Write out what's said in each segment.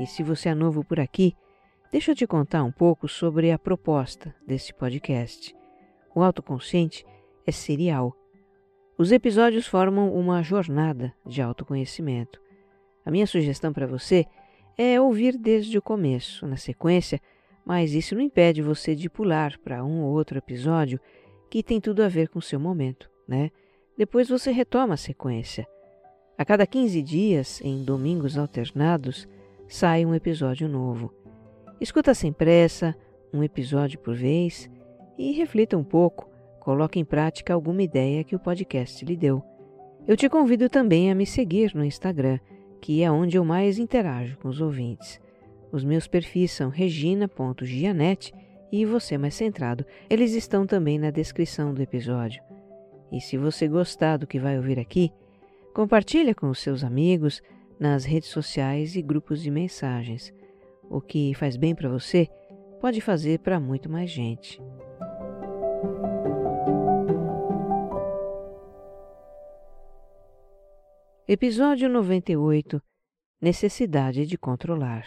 E se você é novo por aqui, deixa eu te contar um pouco sobre a proposta desse podcast. O autoconsciente é serial. Os episódios formam uma jornada de autoconhecimento. A minha sugestão para você é ouvir desde o começo, na sequência, mas isso não impede você de pular para um ou outro episódio que tem tudo a ver com o seu momento, né? Depois você retoma a sequência. A cada 15 dias, em domingos alternados, sai um episódio novo. Escuta sem pressa, um episódio por vez, e reflita um pouco, coloque em prática alguma ideia que o podcast lhe deu. Eu te convido também a me seguir no Instagram, que é onde eu mais interajo com os ouvintes. Os meus perfis são regina.gianete e você mais centrado. Eles estão também na descrição do episódio. E se você gostar do que vai ouvir aqui, compartilha com os seus amigos, nas redes sociais e grupos de mensagens. O que faz bem para você pode fazer para muito mais gente. Episódio 98 Necessidade de controlar.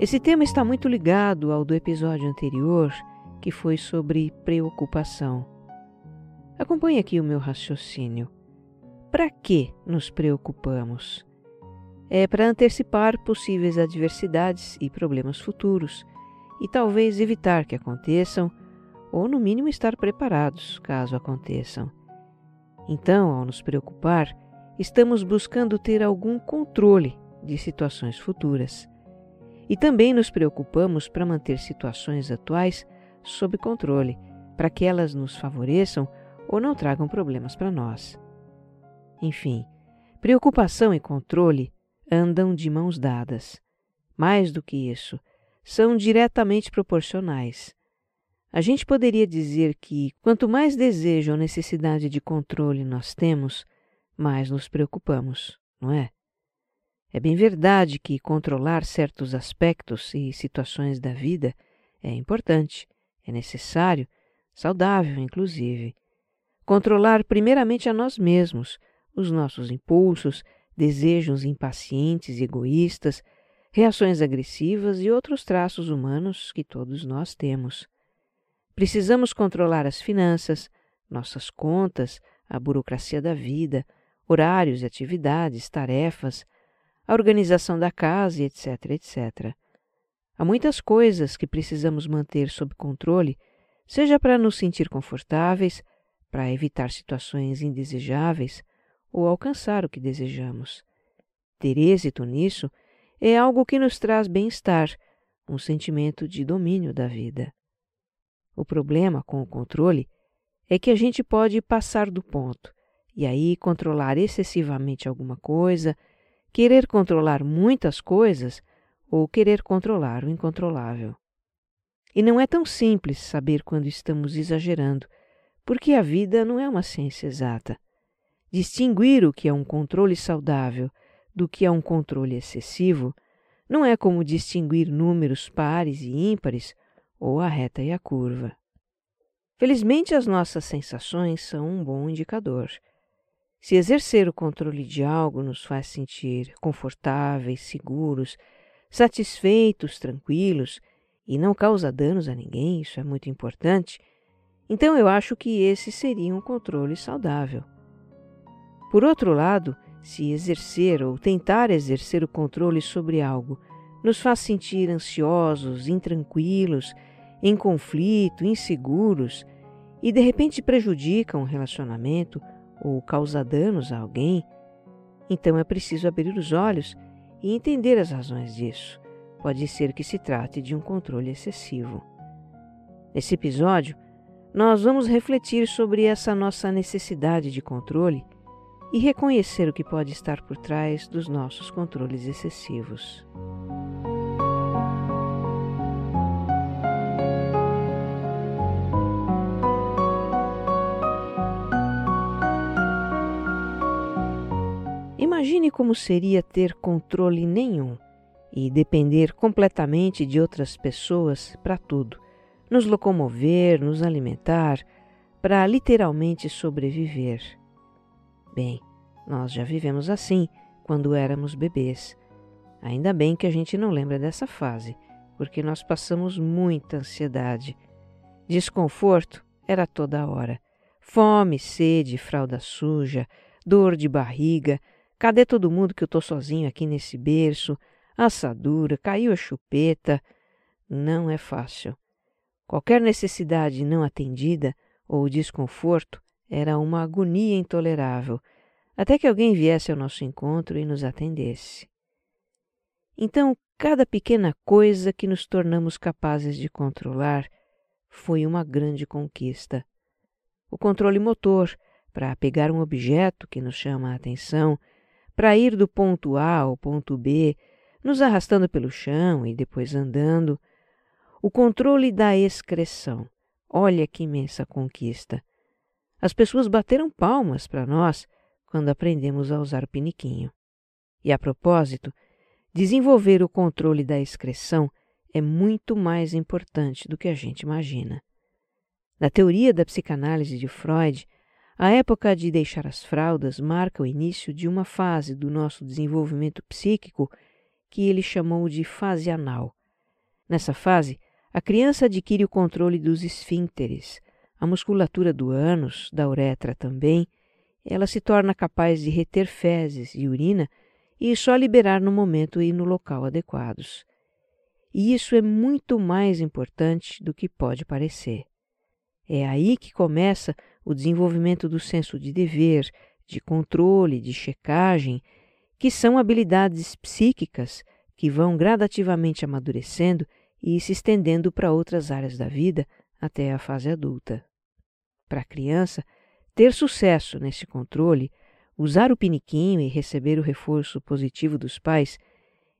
Esse tema está muito ligado ao do episódio anterior, que foi sobre preocupação. Acompanhe aqui o meu raciocínio. Para que nos preocupamos? É para antecipar possíveis adversidades e problemas futuros e talvez evitar que aconteçam ou, no mínimo, estar preparados caso aconteçam. Então, ao nos preocupar, estamos buscando ter algum controle de situações futuras. E também nos preocupamos para manter situações atuais sob controle, para que elas nos favoreçam ou não tragam problemas para nós. Enfim, preocupação e controle andam de mãos dadas. Mais do que isso, são diretamente proporcionais. A gente poderia dizer que quanto mais desejo ou necessidade de controle nós temos, mais nos preocupamos, não é? É bem verdade que controlar certos aspectos e situações da vida é importante, é necessário, saudável, inclusive. Controlar primeiramente a nós mesmos, os nossos impulsos, desejos impacientes e egoístas, reações agressivas e outros traços humanos que todos nós temos. Precisamos controlar as finanças, nossas contas, a burocracia da vida, horários e atividades, tarefas, a organização da casa, etc, etc. Há muitas coisas que precisamos manter sob controle, seja para nos sentir confortáveis, para evitar situações indesejáveis ou alcançar o que desejamos. Ter êxito nisso é algo que nos traz bem-estar, um sentimento de domínio da vida. O problema com o controle é que a gente pode passar do ponto e aí controlar excessivamente alguma coisa querer controlar muitas coisas ou querer controlar o incontrolável. E não é tão simples saber quando estamos exagerando, porque a vida não é uma ciência exata. Distinguir o que é um controle saudável do que é um controle excessivo não é como distinguir números pares e ímpares ou a reta e a curva. Felizmente, as nossas sensações são um bom indicador. Se exercer o controle de algo nos faz sentir confortáveis, seguros, satisfeitos, tranquilos e não causa danos a ninguém, isso é muito importante, então eu acho que esse seria um controle saudável. Por outro lado, se exercer ou tentar exercer o controle sobre algo nos faz sentir ansiosos, intranquilos, em conflito, inseguros e de repente prejudica um relacionamento ou causa danos a alguém, então é preciso abrir os olhos e entender as razões disso. Pode ser que se trate de um controle excessivo. Nesse episódio, nós vamos refletir sobre essa nossa necessidade de controle e reconhecer o que pode estar por trás dos nossos controles excessivos. Imagine como seria ter controle nenhum e depender completamente de outras pessoas para tudo, nos locomover, nos alimentar, para literalmente sobreviver. Bem, nós já vivemos assim quando éramos bebês. Ainda bem que a gente não lembra dessa fase, porque nós passamos muita ansiedade. Desconforto era toda hora. Fome, sede, fralda suja, dor de barriga, Cadê todo mundo que eu tô sozinho aqui nesse berço? Assadura, caiu a chupeta. Não é fácil. Qualquer necessidade não atendida ou desconforto era uma agonia intolerável, até que alguém viesse ao nosso encontro e nos atendesse. Então, cada pequena coisa que nos tornamos capazes de controlar foi uma grande conquista. O controle motor, para pegar um objeto que nos chama a atenção para ir do ponto A ao ponto B, nos arrastando pelo chão e depois andando. O controle da excreção. Olha que imensa conquista. As pessoas bateram palmas para nós quando aprendemos a usar o piniquinho. E a propósito, desenvolver o controle da excreção é muito mais importante do que a gente imagina. Na teoria da psicanálise de Freud, a época de deixar as fraldas marca o início de uma fase do nosso desenvolvimento psíquico que ele chamou de fase anal. Nessa fase, a criança adquire o controle dos esfíncteres, a musculatura do ânus, da uretra também, ela se torna capaz de reter fezes e urina e só liberar no momento e no local adequados. E isso é muito mais importante do que pode parecer. É aí que começa o desenvolvimento do senso de dever, de controle, de checagem, que são habilidades psíquicas que vão gradativamente amadurecendo e se estendendo para outras áreas da vida até a fase adulta. Para a criança, ter sucesso nesse controle, usar o piniquinho e receber o reforço positivo dos pais,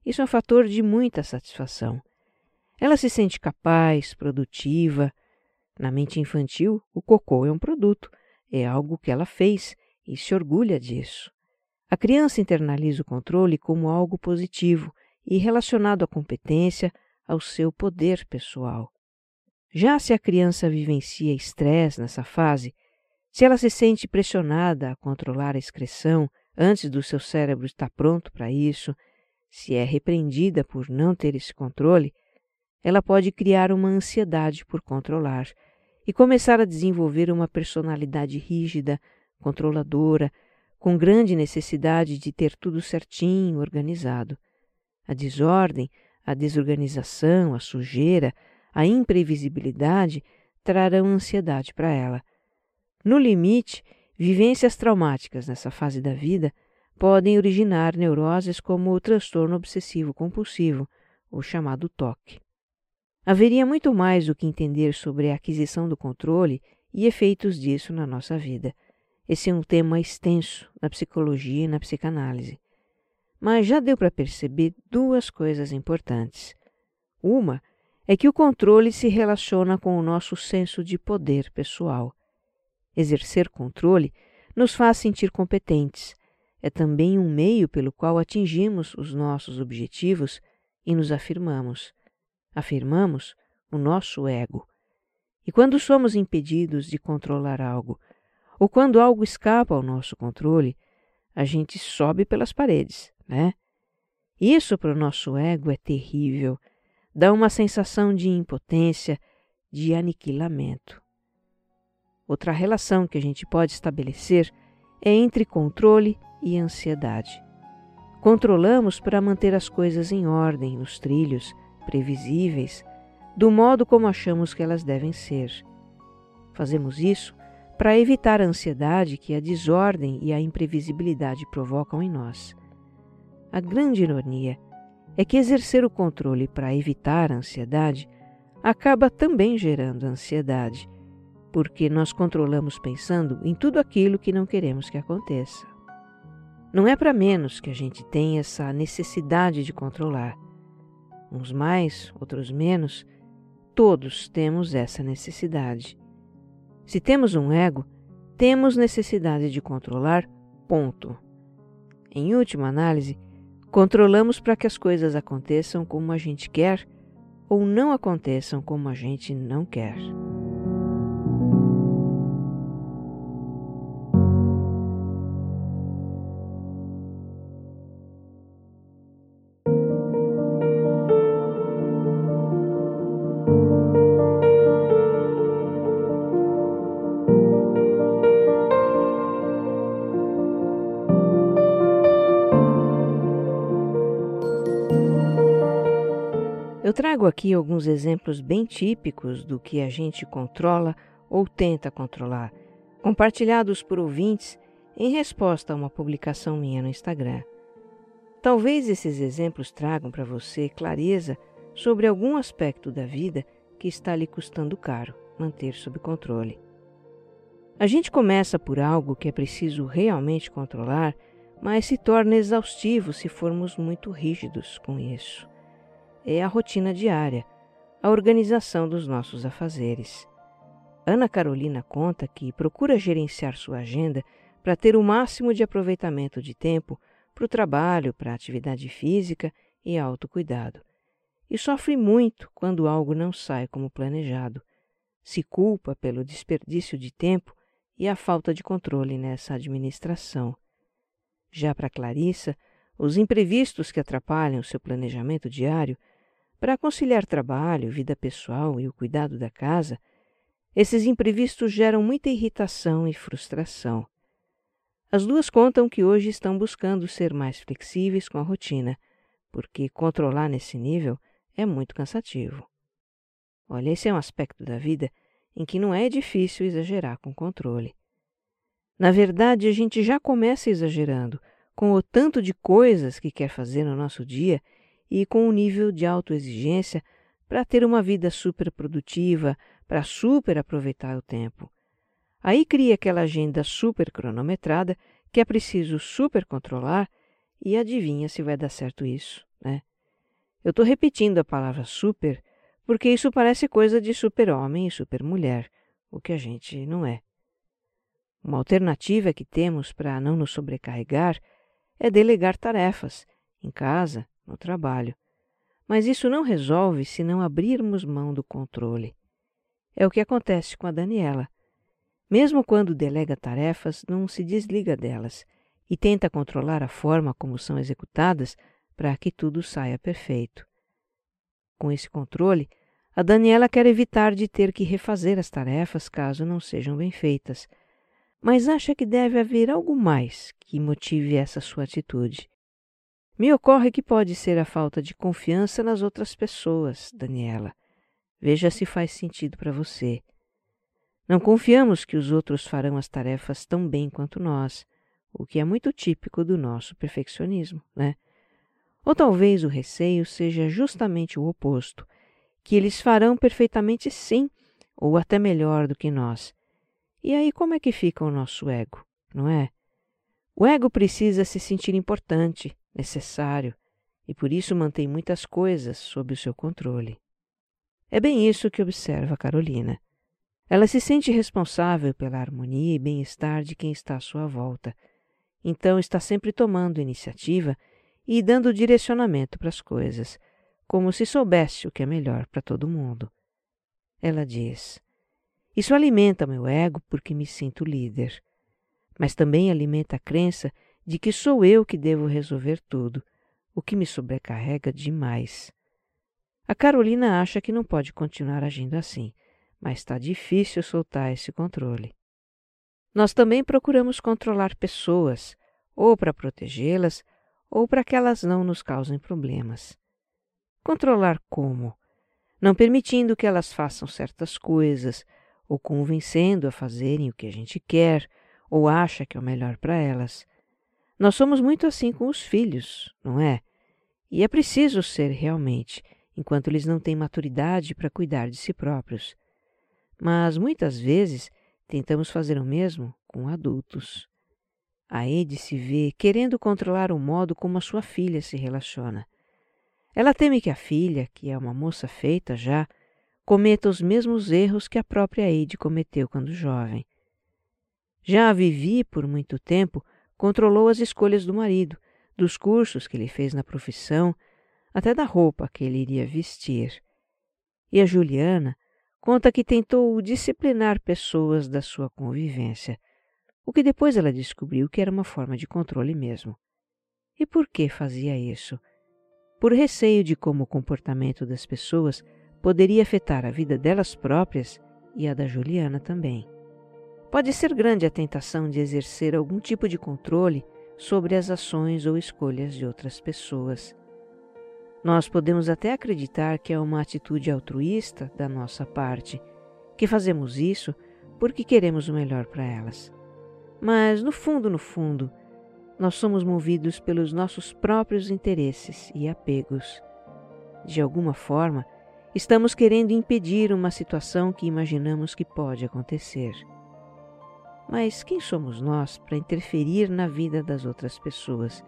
isso é um fator de muita satisfação. Ela se sente capaz, produtiva, na mente infantil, o cocô é um produto, é algo que ela fez e se orgulha disso. A criança internaliza o controle como algo positivo e relacionado à competência, ao seu poder pessoal. Já se a criança vivencia estresse nessa fase, se ela se sente pressionada a controlar a excreção antes do seu cérebro estar pronto para isso, se é repreendida por não ter esse controle, ela pode criar uma ansiedade por controlar e começar a desenvolver uma personalidade rígida, controladora, com grande necessidade de ter tudo certinho, organizado. A desordem, a desorganização, a sujeira, a imprevisibilidade trarão ansiedade para ela. No limite, vivências traumáticas nessa fase da vida podem originar neuroses como o transtorno obsessivo compulsivo, o chamado TOC. Haveria muito mais o que entender sobre a aquisição do controle e efeitos disso na nossa vida. Esse é um tema extenso na psicologia e na psicanálise. Mas já deu para perceber duas coisas importantes. Uma é que o controle se relaciona com o nosso senso de poder pessoal. Exercer controle nos faz sentir competentes. É também um meio pelo qual atingimos os nossos objetivos e nos afirmamos afirmamos o nosso ego. E quando somos impedidos de controlar algo, ou quando algo escapa ao nosso controle, a gente sobe pelas paredes, né? Isso para o nosso ego é terrível, dá uma sensação de impotência, de aniquilamento. Outra relação que a gente pode estabelecer é entre controle e ansiedade. Controlamos para manter as coisas em ordem, nos trilhos, previsíveis, do modo como achamos que elas devem ser. Fazemos isso para evitar a ansiedade que a desordem e a imprevisibilidade provocam em nós. A grande ironia é que exercer o controle para evitar a ansiedade acaba também gerando ansiedade, porque nós controlamos pensando em tudo aquilo que não queremos que aconteça. Não é para menos que a gente tem essa necessidade de controlar. Uns mais, outros menos, todos temos essa necessidade. Se temos um ego, temos necessidade de controlar, ponto. Em última análise, controlamos para que as coisas aconteçam como a gente quer ou não aconteçam como a gente não quer. Eu trago aqui alguns exemplos bem típicos do que a gente controla ou tenta controlar, compartilhados por ouvintes em resposta a uma publicação minha no Instagram. Talvez esses exemplos tragam para você clareza sobre algum aspecto da vida que está lhe custando caro manter sob controle. A gente começa por algo que é preciso realmente controlar, mas se torna exaustivo se formos muito rígidos com isso é a rotina diária, a organização dos nossos afazeres. Ana Carolina conta que procura gerenciar sua agenda para ter o máximo de aproveitamento de tempo para o trabalho, para a atividade física e autocuidado. E sofre muito quando algo não sai como planejado. Se culpa pelo desperdício de tempo e a falta de controle nessa administração. Já para Clarissa, os imprevistos que atrapalham seu planejamento diário para conciliar trabalho, vida pessoal e o cuidado da casa, esses imprevistos geram muita irritação e frustração. As duas contam que hoje estão buscando ser mais flexíveis com a rotina, porque controlar nesse nível é muito cansativo. Olha, esse é um aspecto da vida em que não é difícil exagerar com controle. Na verdade, a gente já começa exagerando com o tanto de coisas que quer fazer no nosso dia e com um nível de autoexigência para ter uma vida super produtiva, para super aproveitar o tempo. Aí cria aquela agenda super cronometrada que é preciso super controlar e adivinha se vai dar certo isso, né? Eu estou repetindo a palavra super porque isso parece coisa de super-homem e super-mulher, o que a gente não é. Uma alternativa que temos para não nos sobrecarregar é delegar tarefas, em casa, no trabalho. Mas isso não resolve se não abrirmos mão do controle. É o que acontece com a Daniela. Mesmo quando delega tarefas, não se desliga delas e tenta controlar a forma como são executadas para que tudo saia perfeito. Com esse controle, a Daniela quer evitar de ter que refazer as tarefas caso não sejam bem feitas, mas acha que deve haver algo mais que motive essa sua atitude. Me ocorre que pode ser a falta de confiança nas outras pessoas, Daniela. Veja se faz sentido para você. Não confiamos que os outros farão as tarefas tão bem quanto nós, o que é muito típico do nosso perfeccionismo, né? Ou talvez o receio seja justamente o oposto, que eles farão perfeitamente sim, ou até melhor do que nós. E aí como é que fica o nosso ego, não é? O ego precisa se sentir importante, necessário e por isso mantém muitas coisas sob o seu controle. É bem isso que observa Carolina. Ela se sente responsável pela harmonia e bem-estar de quem está à sua volta, então está sempre tomando iniciativa e dando direcionamento para as coisas, como se soubesse o que é melhor para todo mundo. Ela diz: Isso alimenta meu ego porque me sinto líder, mas também alimenta a crença de que sou eu que devo resolver tudo, o que me sobrecarrega demais. A Carolina acha que não pode continuar agindo assim, mas está difícil soltar esse controle. Nós também procuramos controlar pessoas, ou para protegê-las, ou para que elas não nos causem problemas. Controlar como? Não permitindo que elas façam certas coisas, ou convencendo a fazerem o que a gente quer, ou acha que é o melhor para elas. Nós somos muito assim com os filhos, não é? E é preciso ser realmente, enquanto eles não têm maturidade para cuidar de si próprios. Mas muitas vezes tentamos fazer o mesmo com adultos. A Ed se vê querendo controlar o modo como a sua filha se relaciona. Ela teme que a filha, que é uma moça feita já, cometa os mesmos erros que a própria Ed cometeu quando jovem. Já a Vivi, por muito tempo, controlou as escolhas do marido, dos cursos que ele fez na profissão, até da roupa que ele iria vestir. E a Juliana conta que tentou disciplinar pessoas da sua convivência, o que depois ela descobriu que era uma forma de controle mesmo. E por que fazia isso? Por receio de como o comportamento das pessoas poderia afetar a vida delas próprias e a da Juliana também. Pode ser grande a tentação de exercer algum tipo de controle sobre as ações ou escolhas de outras pessoas. Nós podemos até acreditar que é uma atitude altruísta da nossa parte, que fazemos isso porque queremos o melhor para elas. Mas, no fundo, no fundo, nós somos movidos pelos nossos próprios interesses e apegos. De alguma forma, estamos querendo impedir uma situação que imaginamos que pode acontecer. Mas quem somos nós para interferir na vida das outras pessoas,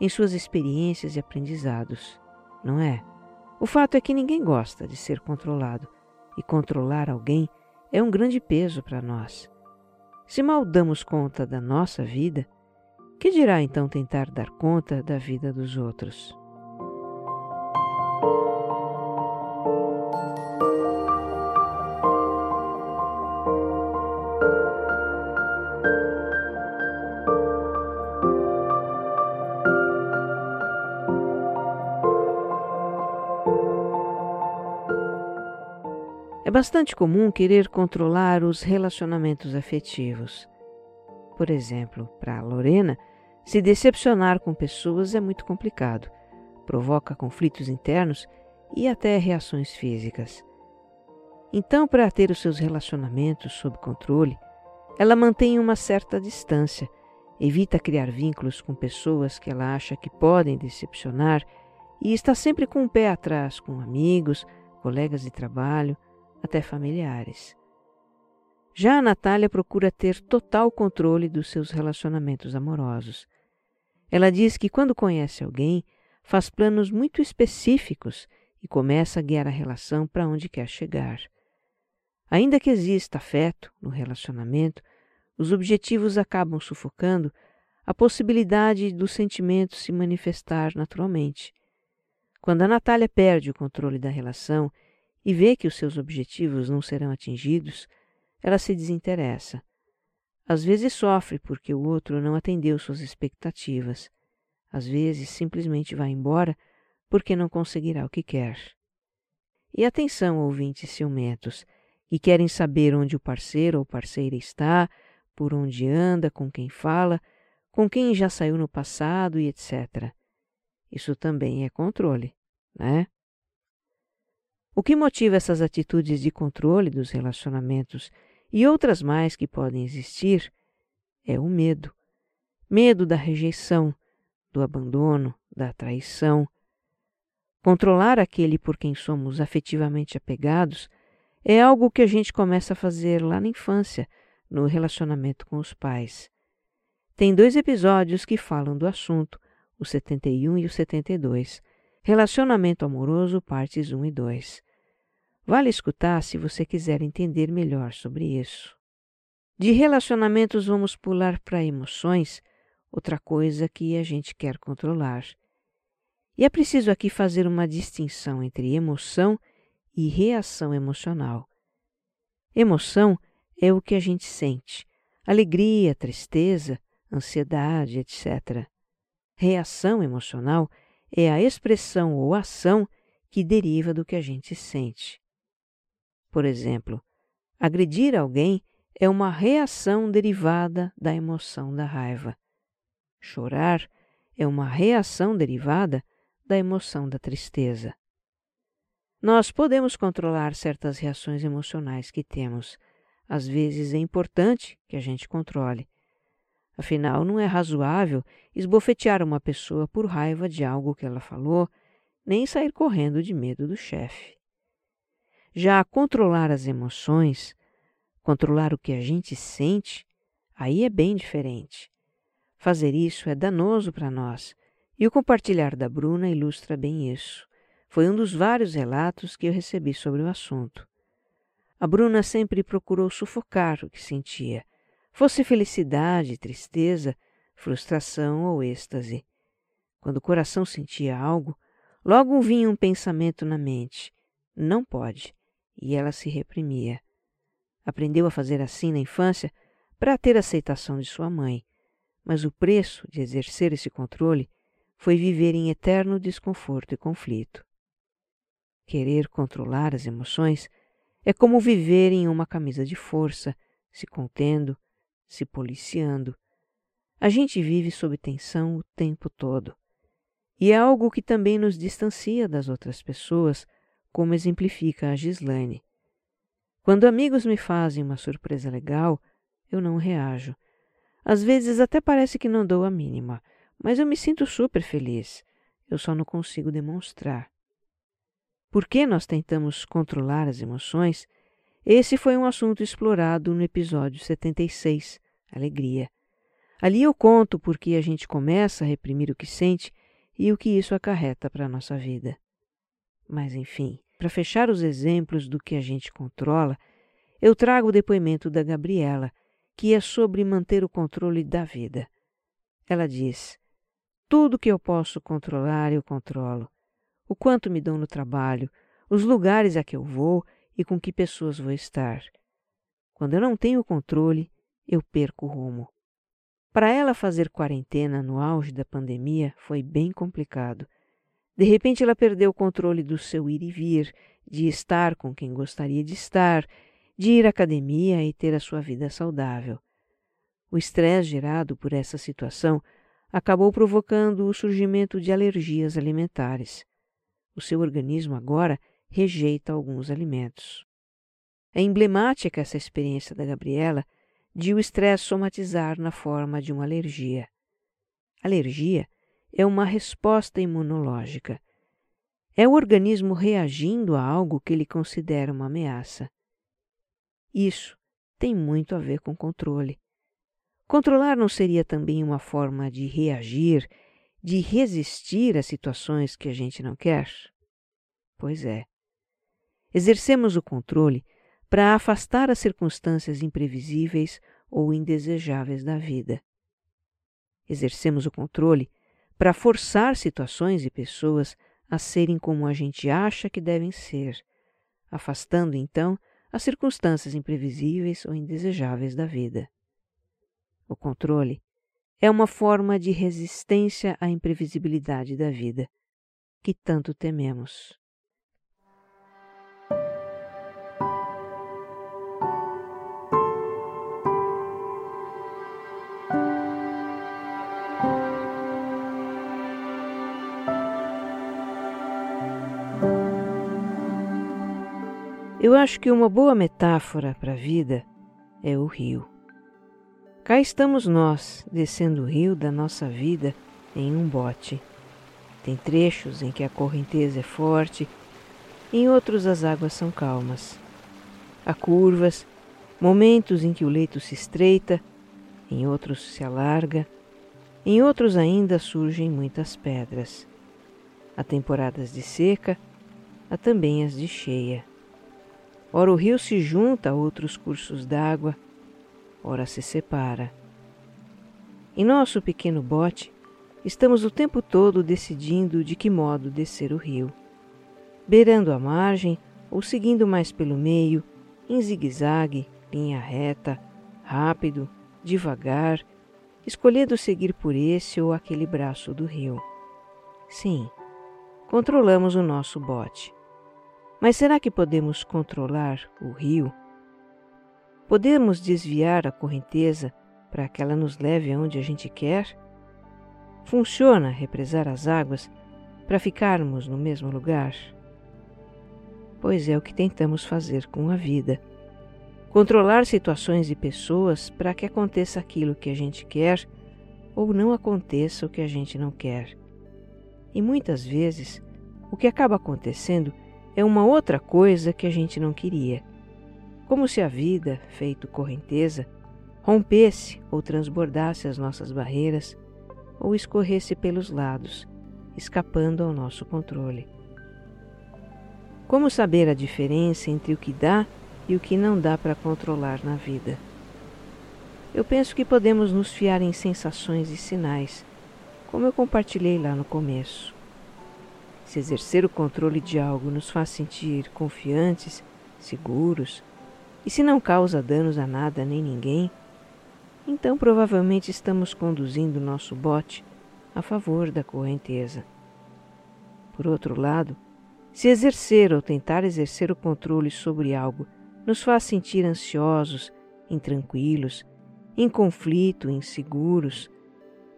em suas experiências e aprendizados? Não é? O fato é que ninguém gosta de ser controlado, e controlar alguém é um grande peso para nós. Se mal damos conta da nossa vida, que dirá então tentar dar conta da vida dos outros? Bastante comum querer controlar os relacionamentos afetivos. Por exemplo, para Lorena, se decepcionar com pessoas é muito complicado, provoca conflitos internos e até reações físicas. Então, para ter os seus relacionamentos sob controle, ela mantém uma certa distância, evita criar vínculos com pessoas que ela acha que podem decepcionar e está sempre com o pé atrás com amigos, colegas de trabalho até familiares. Já a Natália procura ter total controle dos seus relacionamentos amorosos. Ela diz que quando conhece alguém, faz planos muito específicos e começa a guiar a relação para onde quer chegar. Ainda que exista afeto no relacionamento, os objetivos acabam sufocando a possibilidade do sentimento se manifestar naturalmente. Quando a Natália perde o controle da relação e vê que os seus objetivos não serão atingidos, ela se desinteressa. Às vezes sofre porque o outro não atendeu suas expectativas. Às vezes simplesmente vai embora porque não conseguirá o que quer. E atenção, ouvintes ciumentos, que querem saber onde o parceiro ou parceira está, por onde anda, com quem fala, com quem já saiu no passado e etc. Isso também é controle, né? O que motiva essas atitudes de controle dos relacionamentos e outras mais que podem existir é o medo. Medo da rejeição, do abandono, da traição. Controlar aquele por quem somos afetivamente apegados é algo que a gente começa a fazer lá na infância, no relacionamento com os pais. Tem dois episódios que falam do assunto, o 71 e o 72, Relacionamento Amoroso, partes 1 e 2. Vale escutar se você quiser entender melhor sobre isso. De relacionamentos, vamos pular para emoções, outra coisa que a gente quer controlar. E é preciso aqui fazer uma distinção entre emoção e reação emocional. Emoção é o que a gente sente: alegria, tristeza, ansiedade, etc. Reação emocional é a expressão ou ação que deriva do que a gente sente. Por exemplo, agredir alguém é uma reação derivada da emoção da raiva. Chorar é uma reação derivada da emoção da tristeza. Nós podemos controlar certas reações emocionais que temos. Às vezes é importante que a gente controle. Afinal, não é razoável esbofetear uma pessoa por raiva de algo que ela falou, nem sair correndo de medo do chefe. Já controlar as emoções, controlar o que a gente sente, aí é bem diferente. Fazer isso é danoso para nós, e o compartilhar da Bruna ilustra bem isso. Foi um dos vários relatos que eu recebi sobre o assunto. A Bruna sempre procurou sufocar o que sentia, fosse felicidade, tristeza, frustração ou êxtase. Quando o coração sentia algo, logo vinha um pensamento na mente: não pode, e ela se reprimia. Aprendeu a fazer assim na infância para ter aceitação de sua mãe, mas o preço de exercer esse controle foi viver em eterno desconforto e conflito. Querer controlar as emoções é como viver em uma camisa de força, se contendo, se policiando. A gente vive sob tensão o tempo todo. E é algo que também nos distancia das outras pessoas, como exemplifica a Gislaine. Quando amigos me fazem uma surpresa legal, eu não reajo. Às vezes até parece que não dou a mínima, mas eu me sinto super feliz. Eu só não consigo demonstrar. Por que nós tentamos controlar as emoções? Esse foi um assunto explorado no episódio 76, Alegria. Ali eu conto por que a gente começa a reprimir o que sente e o que isso acarreta para a nossa vida. Mas, enfim, para fechar os exemplos do que a gente controla, eu trago o depoimento da Gabriela, que é sobre manter o controle da vida. Ela diz: Tudo que eu posso controlar, eu controlo. O quanto me dão no trabalho, os lugares a que eu vou e com que pessoas vou estar. Quando eu não tenho controle, eu perco o rumo. Para ela fazer quarentena no auge da pandemia foi bem complicado. De repente ela perdeu o controle do seu ir e vir, de estar com quem gostaria de estar, de ir à academia e ter a sua vida saudável. O estresse gerado por essa situação acabou provocando o surgimento de alergias alimentares. O seu organismo agora rejeita alguns alimentos. É emblemática essa experiência da Gabriela de o estresse somatizar na forma de uma alergia. Alergia é uma resposta imunológica. É o organismo reagindo a algo que ele considera uma ameaça. Isso tem muito a ver com controle. Controlar não seria também uma forma de reagir, de resistir a situações que a gente não quer? Pois é. Exercemos o controle para afastar as circunstâncias imprevisíveis ou indesejáveis da vida. Exercemos o controle para forçar situações e pessoas a serem como a gente acha que devem ser, afastando então as circunstâncias imprevisíveis ou indesejáveis da vida. O controle é uma forma de resistência à imprevisibilidade da vida, que tanto tememos. Eu acho que uma boa metáfora para a vida é o rio. Cá estamos nós, descendo o rio da nossa vida em um bote. Tem trechos em que a correnteza é forte, em outros as águas são calmas. Há curvas, momentos em que o leito se estreita, em outros se alarga, em outros ainda surgem muitas pedras. Há temporadas de seca, há também as de cheia. Ora o rio se junta a outros cursos d'água, ora se separa. Em nosso pequeno bote, estamos o tempo todo decidindo de que modo descer o rio, beirando a margem ou seguindo mais pelo meio, em zigue-zague, linha reta, rápido, devagar, escolhendo seguir por esse ou aquele braço do rio. Sim, controlamos o nosso bote. Mas será que podemos controlar o rio? Podemos desviar a correnteza para que ela nos leve aonde a gente quer? Funciona represar as águas para ficarmos no mesmo lugar? Pois é o que tentamos fazer com a vida. Controlar situações e pessoas para que aconteça aquilo que a gente quer ou não aconteça o que a gente não quer. E muitas vezes, o que acaba acontecendo é uma outra coisa que a gente não queria. Como se a vida, feito correnteza, rompesse ou transbordasse as nossas barreiras ou escorresse pelos lados, escapando ao nosso controle. Como saber a diferença entre o que dá e o que não dá para controlar na vida? Eu penso que podemos nos fiar em sensações e sinais, como eu compartilhei lá no começo. Se exercer o controle de algo nos faz sentir confiantes, seguros, e se não causa danos a nada nem ninguém, então provavelmente estamos conduzindo nosso bote a favor da correnteza. Por outro lado, se exercer ou tentar exercer o controle sobre algo nos faz sentir ansiosos, intranquilos, em conflito, inseguros,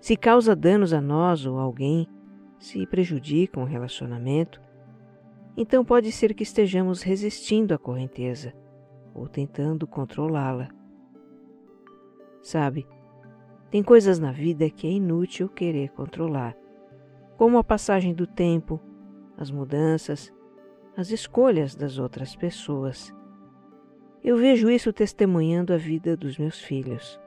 se causa danos a nós ou alguém, se prejudica um relacionamento, então pode ser que estejamos resistindo à correnteza ou tentando controlá-la. Sabe, tem coisas na vida que é inútil querer controlar, como a passagem do tempo, as mudanças, as escolhas das outras pessoas. Eu vejo isso testemunhando a vida dos meus filhos.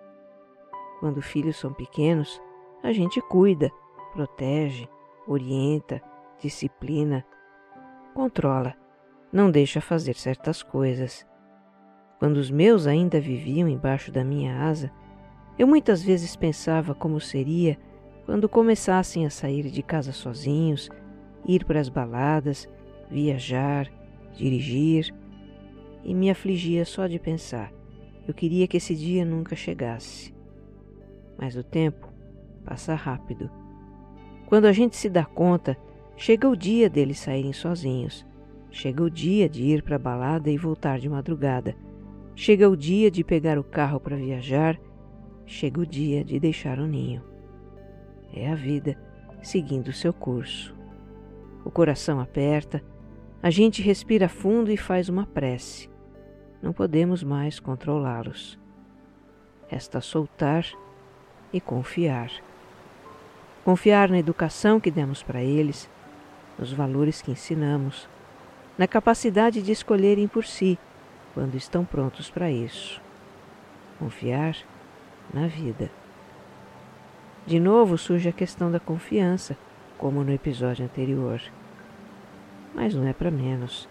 Quando filhos são pequenos, a gente cuida, protege, orienta, disciplina, controla, não deixa fazer certas coisas. Quando os meus ainda viviam embaixo da minha asa, eu muitas vezes pensava como seria quando começassem a sair de casa sozinhos, ir para as baladas, viajar, dirigir, e me afligia só de pensar. Eu queria que esse dia nunca chegasse. Mas o tempo passa rápido. Quando a gente se dá conta, chega o dia deles saírem sozinhos. Chega o dia de ir para a balada e voltar de madrugada. Chega o dia de pegar o carro para viajar, chega o dia de deixar o ninho. É a vida seguindo seu curso. O coração aperta, a gente respira fundo e faz uma prece. Não podemos mais controlá-los. Resta soltar e confiar. Confiar na educação que demos para eles, nos valores que ensinamos, na capacidade de escolherem por si quando estão prontos para isso. Confiar na vida. De novo surge a questão da confiança, como no episódio anterior. Mas não é para menos.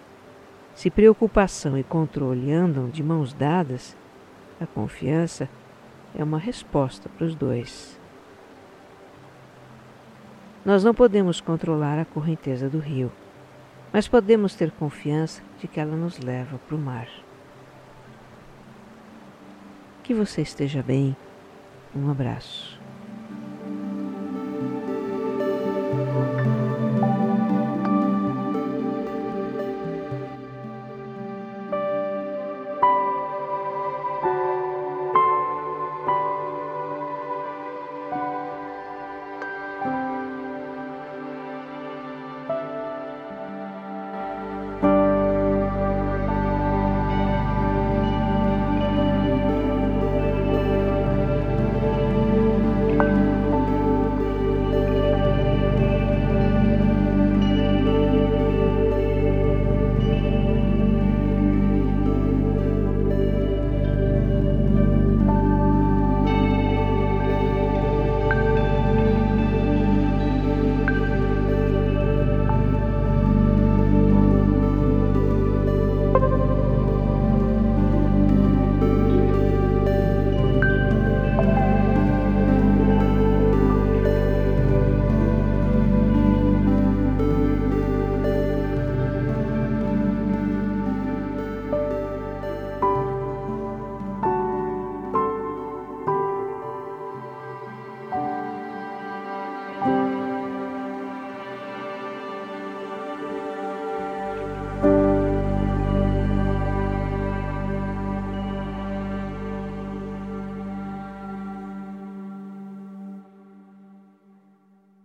Se preocupação e controle andam de mãos dadas, a confiança é uma resposta para os dois. Nós não podemos controlar a correnteza do rio, mas podemos ter confiança de que ela nos leva para o mar. Que você esteja bem. Um abraço.